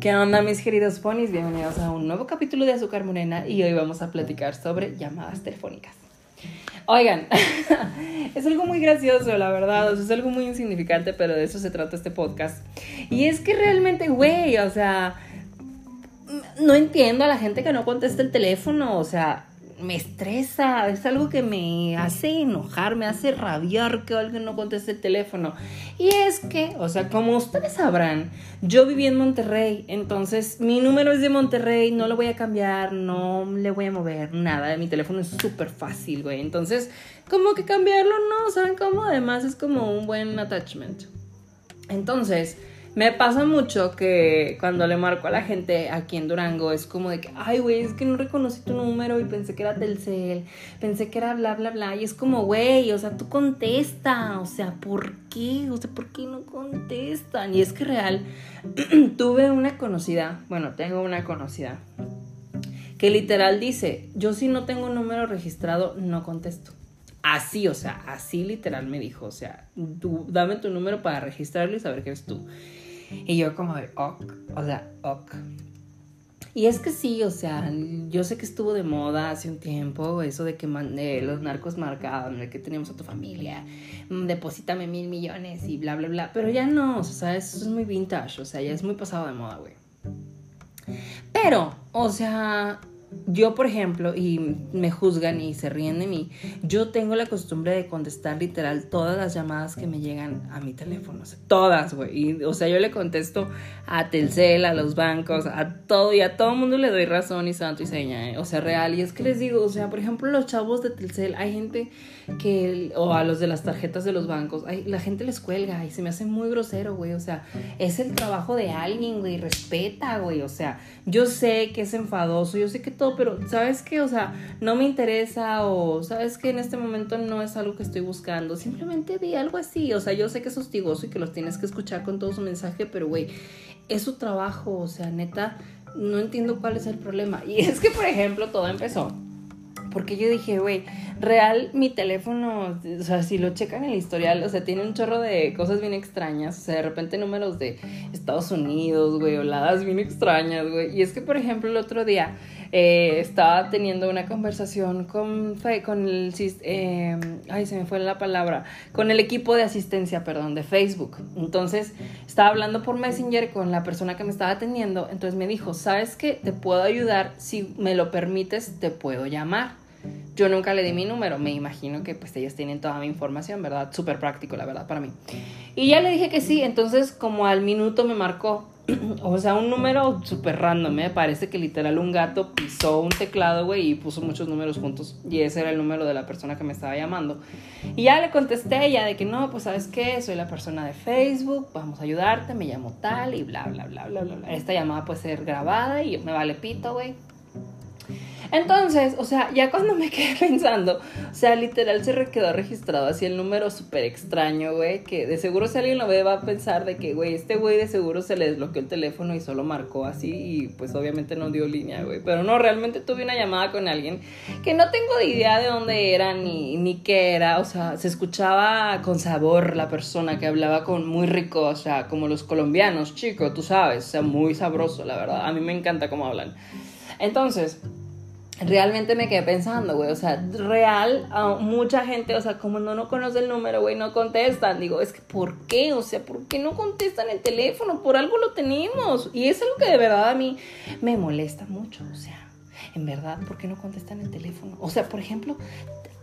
¿Qué onda mis queridos ponis? Bienvenidos a un nuevo capítulo de Azúcar Morena y hoy vamos a platicar sobre llamadas telefónicas. Oigan, es algo muy gracioso, la verdad, o sea, es algo muy insignificante, pero de eso se trata este podcast. Y es que realmente, güey, o sea, no entiendo a la gente que no contesta el teléfono, o sea, me estresa, es algo que me hace enojar, me hace rabiar que alguien no conteste el teléfono. Y es que, o sea, como ustedes sabrán, yo viví en Monterrey, entonces mi número es de Monterrey, no lo voy a cambiar, no le voy a mover nada, mi teléfono es súper fácil, güey. Entonces, como que cambiarlo no, ¿saben cómo? Además es como un buen attachment. Entonces, me pasa mucho que cuando le marco a la gente aquí en Durango es como de que, ay, güey, es que no reconocí tu número y pensé que era Telcel, pensé que era bla, bla, bla. Y es como, güey, o sea, tú contesta, o sea, ¿por qué? O sea, ¿por qué no contestan? Y es que real, tuve una conocida, bueno, tengo una conocida, que literal dice, yo si no tengo un número registrado, no contesto. Así, o sea, así literal me dijo, o sea, tú, dame tu número para registrarlo y saber que eres tú. Y yo como de, ok, o sea, ok. Y es que sí, o sea, yo sé que estuvo de moda hace un tiempo eso de que los narcos marcaban, de que teníamos a tu familia, mm, deposítame mil millones y bla, bla, bla. Pero ya no, o sea, eso es muy vintage, o sea, ya es muy pasado de moda, güey. Pero, o sea, yo, por ejemplo, y me juzgan y se ríen de mí, yo tengo la costumbre de contestar literal todas las llamadas que me llegan a mi teléfono. O sea, todas, güey. O sea, yo le contesto a Telcel, a los bancos, a todo y a todo mundo le doy razón y santo y seña. ¿eh? O sea, real. Y es que les digo, o sea, por ejemplo, los chavos de Telcel, hay gente que, o a los de las tarjetas de los bancos, la gente les cuelga y se me hace muy grosero, güey. O sea, es el trabajo de alguien, güey. Respeta, güey. O sea, yo sé que es enfadoso, yo sé que pero ¿sabes qué? O sea, no me interesa o ¿sabes que En este momento no es algo que estoy buscando. Simplemente di algo así. O sea, yo sé que es hostigoso y que los tienes que escuchar con todo su mensaje, pero güey, es su trabajo. O sea, neta, no entiendo cuál es el problema. Y es que, por ejemplo, todo empezó. Porque yo dije, güey, real, mi teléfono, o sea, si lo checan en el historial, o sea, tiene un chorro de cosas bien extrañas. O sea, de repente números de Estados Unidos, güey, oladas bien extrañas, güey. Y es que, por ejemplo, el otro día eh, estaba teniendo una conversación con, con el, eh, ay, se me fue la palabra, con el equipo de asistencia, perdón, de Facebook. Entonces, estaba hablando por Messenger con la persona que me estaba atendiendo, entonces me dijo, ¿sabes qué? Te puedo ayudar, si me lo permites, te puedo llamar. Yo nunca le di mi número, me imagino que pues ellos tienen toda mi información, ¿verdad? Súper práctico, la verdad, para mí. Y ya le dije que sí, entonces como al minuto me marcó o sea, un número súper random, me ¿eh? parece que literal un gato pisó un teclado, güey, y puso muchos números juntos. Y ese era el número de la persona que me estaba llamando. Y ya le contesté a ella de que no, pues sabes qué, soy la persona de Facebook, vamos a ayudarte, me llamo tal y bla, bla, bla, bla, bla. bla. Esta llamada puede ser grabada y me vale pito, güey. Entonces, o sea, ya cuando me quedé pensando, o sea, literal se quedó registrado así el número súper extraño, güey, que de seguro si alguien lo ve va a pensar de que, güey, este güey de seguro se le desbloqueó el teléfono y solo marcó así y pues obviamente no dio línea, güey. Pero no, realmente tuve una llamada con alguien que no tengo idea de dónde era ni, ni qué era, o sea, se escuchaba con sabor la persona que hablaba con muy rico, o sea, como los colombianos, chico, tú sabes, o sea, muy sabroso, la verdad. A mí me encanta cómo hablan. Entonces, realmente me quedé pensando, güey, o sea, real, mucha gente, o sea, como no, no conoce el número, güey, no contestan. Digo, es que ¿por qué? O sea, ¿por qué no contestan el teléfono? Por algo lo tenemos. Y es algo que de verdad a mí me molesta mucho, o sea, en verdad, ¿por qué no contestan el teléfono? O sea, por ejemplo,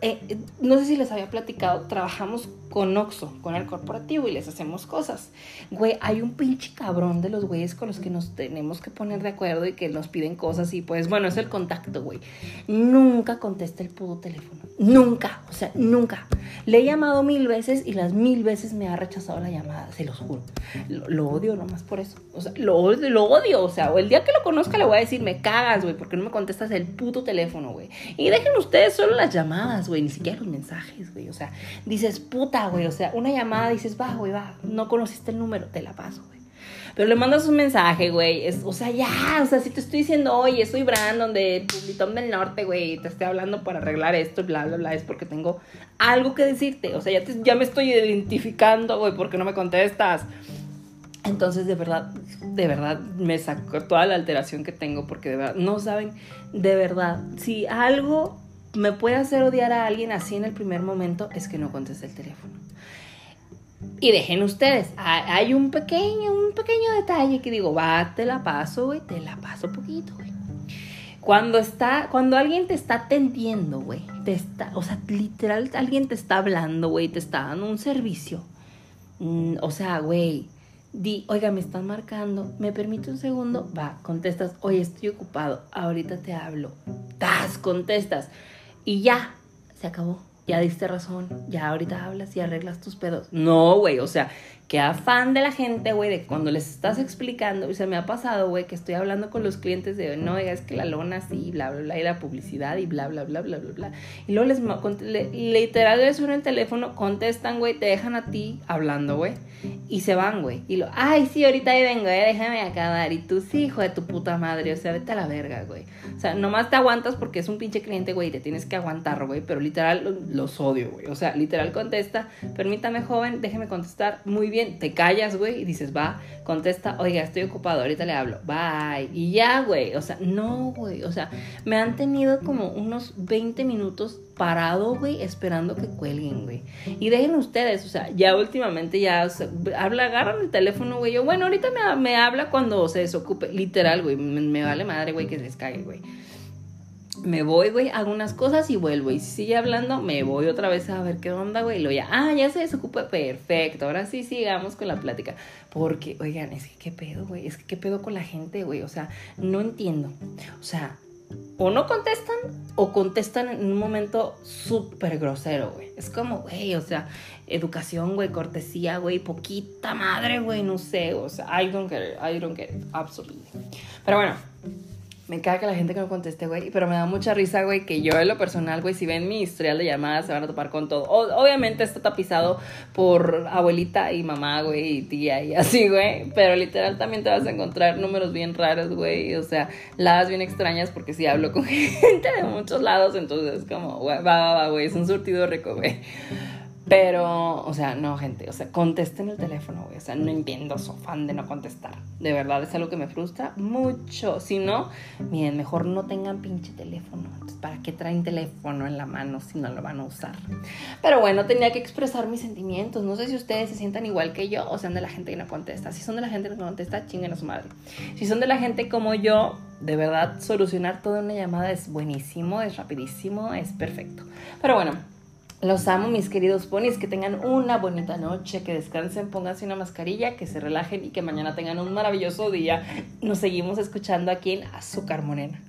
eh, no sé si les había platicado, trabajamos con Oxo, con el corporativo y les hacemos cosas. Güey, hay un pinche cabrón de los güeyes con los que nos tenemos que poner de acuerdo y que nos piden cosas y pues bueno, es el contacto, güey. Nunca contesta el pudo teléfono. Nunca, o sea, nunca. Le he llamado mil veces y las mil veces me ha rechazado la llamada, se los juro. Lo, odio nomás por eso. O sea, lo, lo odio, o sea, o el día que lo conozca le voy a decir, me cagas, güey, porque no me contestas el puto teléfono, güey. Y dejen ustedes solo las llamadas, güey, ni siquiera los mensajes, güey. O sea, dices, puta, güey, o sea, una llamada dices, va, güey, va, no conociste el número, te la paso, güey. Pero le mandas un mensaje, güey. o sea, ya, o sea, si te estoy diciendo, oye, soy Brandon de Publitón del Norte, güey, te estoy hablando para arreglar esto, bla, bla, bla, es porque tengo algo que decirte. O sea, ya, ya me estoy identificando, güey, porque no me contestas. Entonces, de verdad, de verdad, me sacó toda la alteración que tengo porque de verdad, no saben, de verdad, si algo me puede hacer odiar a alguien así en el primer momento, es que no conteste el teléfono. Y dejen ustedes, hay un pequeño, un pequeño detalle que digo, va, te la paso, güey, te la paso poquito, güey. Cuando está, cuando alguien te está atendiendo, güey, te está, o sea, literal, alguien te está hablando, güey, te está dando un servicio. Mm, o sea, güey, di, oiga, me están marcando, ¿me permite un segundo? Va, contestas, oye, estoy ocupado, ahorita te hablo. Das, contestas. Y ya, se acabó ya diste razón, ya ahorita hablas y arreglas tus pedos. No, güey, o sea, qué afán de la gente, güey, de cuando les estás explicando, y se me ha pasado, güey, que estoy hablando con los clientes de, no, es que la lona sí, bla, bla, bla, y la publicidad y bla, bla, bla, bla, bla, bla. Y luego les, literal, les suena el teléfono, contestan, güey, te dejan a ti hablando, güey, y se van, güey. Y lo, ay, sí, ahorita ahí vengo, eh, déjame acabar. Y tú, sí, hijo de tu puta madre, o sea, vete a la verga, güey. O sea, nomás te aguantas porque es un pinche cliente, güey, y te tienes que aguantar, güey, pero literal los odio, güey. O sea, literal contesta, permítame, joven, déjeme contestar, muy bien, te callas, güey, y dices, va, contesta, oiga, estoy ocupado, ahorita le hablo, bye. Y ya, güey, o sea, no, güey, o sea, me han tenido como unos 20 minutos parado, güey, esperando que cuelguen, güey. Y dejen ustedes, o sea, ya últimamente ya habla, agarran el teléfono, güey. Yo, bueno, ahorita me, me habla cuando se desocupe. Literal, güey, me, vale madre, güey, que se les cague, güey me voy, güey, hago unas cosas y vuelvo. Y si sigue hablando, me voy otra vez a ver qué onda, güey. Y lo ya, ah, ya se desocupa, perfecto. Ahora sí sigamos con la plática. Porque, oigan, es que qué pedo, güey. Es que qué pedo con la gente, güey. O sea, no entiendo. O sea, o no contestan o contestan en un momento súper grosero, güey. Es como, güey, o sea, educación, güey, cortesía, güey, poquita madre, güey, no sé. O sea, I don't get it, I don't get it, absolutely. Pero bueno. Me caga que la gente que no conteste, güey. Pero me da mucha risa, güey, que yo en lo personal, güey, si ven mi historial de llamadas, se van a topar con todo. obviamente está tapizado por abuelita y mamá, güey, y tía y así, güey. Pero literal también te vas a encontrar números bien raros, güey. O sea, ladas bien extrañas porque si hablo con gente de muchos lados, entonces es como, güey, va, va, va, güey. Es un surtido rico, güey. Pero, o sea, no, gente, o sea, contesten el teléfono, güey. O sea, no entiendo su fan de no contestar. De verdad es algo que me frustra mucho. Si no, miren, mejor no tengan pinche teléfono. Entonces, ¿para qué traen teléfono en la mano si no lo van a usar? Pero bueno, tenía que expresar mis sentimientos. No sé si ustedes se sientan igual que yo o sean de la gente que no contesta. Si son de la gente que no contesta, chinguen a su madre. Si son de la gente como yo, de verdad, solucionar toda una llamada es buenísimo, es rapidísimo, es perfecto. Pero bueno. Los amo, mis queridos ponis. Que tengan una bonita noche, que descansen, pónganse una mascarilla, que se relajen y que mañana tengan un maravilloso día. Nos seguimos escuchando aquí en Azúcar Morena.